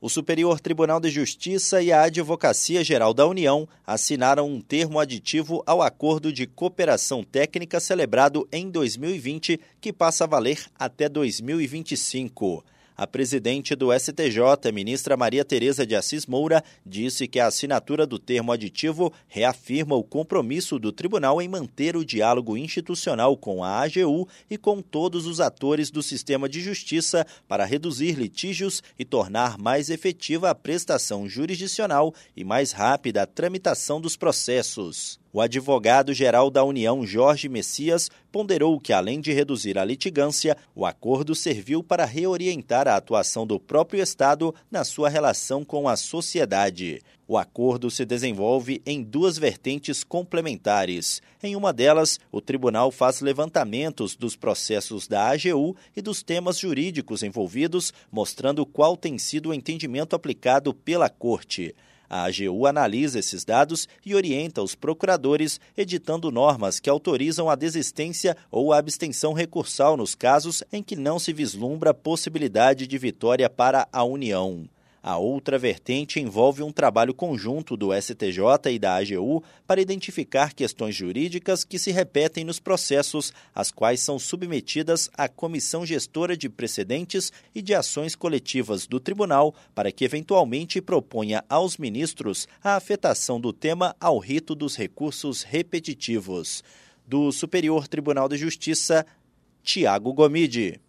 O Superior Tribunal de Justiça e a Advocacia Geral da União assinaram um termo aditivo ao acordo de cooperação técnica celebrado em 2020, que passa a valer até 2025. A presidente do STJ, ministra Maria Tereza de Assis Moura, disse que a assinatura do termo aditivo reafirma o compromisso do tribunal em manter o diálogo institucional com a AGU e com todos os atores do sistema de justiça para reduzir litígios e tornar mais efetiva a prestação jurisdicional e mais rápida a tramitação dos processos. O advogado-geral da União, Jorge Messias, ponderou que, além de reduzir a litigância, o acordo serviu para reorientar a atuação do próprio Estado na sua relação com a sociedade. O acordo se desenvolve em duas vertentes complementares. Em uma delas, o tribunal faz levantamentos dos processos da AGU e dos temas jurídicos envolvidos, mostrando qual tem sido o entendimento aplicado pela Corte. A AGU analisa esses dados e orienta os procuradores, editando normas que autorizam a desistência ou a abstenção recursal nos casos em que não se vislumbra possibilidade de vitória para a União. A outra vertente envolve um trabalho conjunto do STJ e da AGU para identificar questões jurídicas que se repetem nos processos, as quais são submetidas à Comissão Gestora de Precedentes e de Ações Coletivas do Tribunal, para que eventualmente proponha aos ministros a afetação do tema ao rito dos recursos repetitivos. Do Superior Tribunal de Justiça, Tiago Gomide.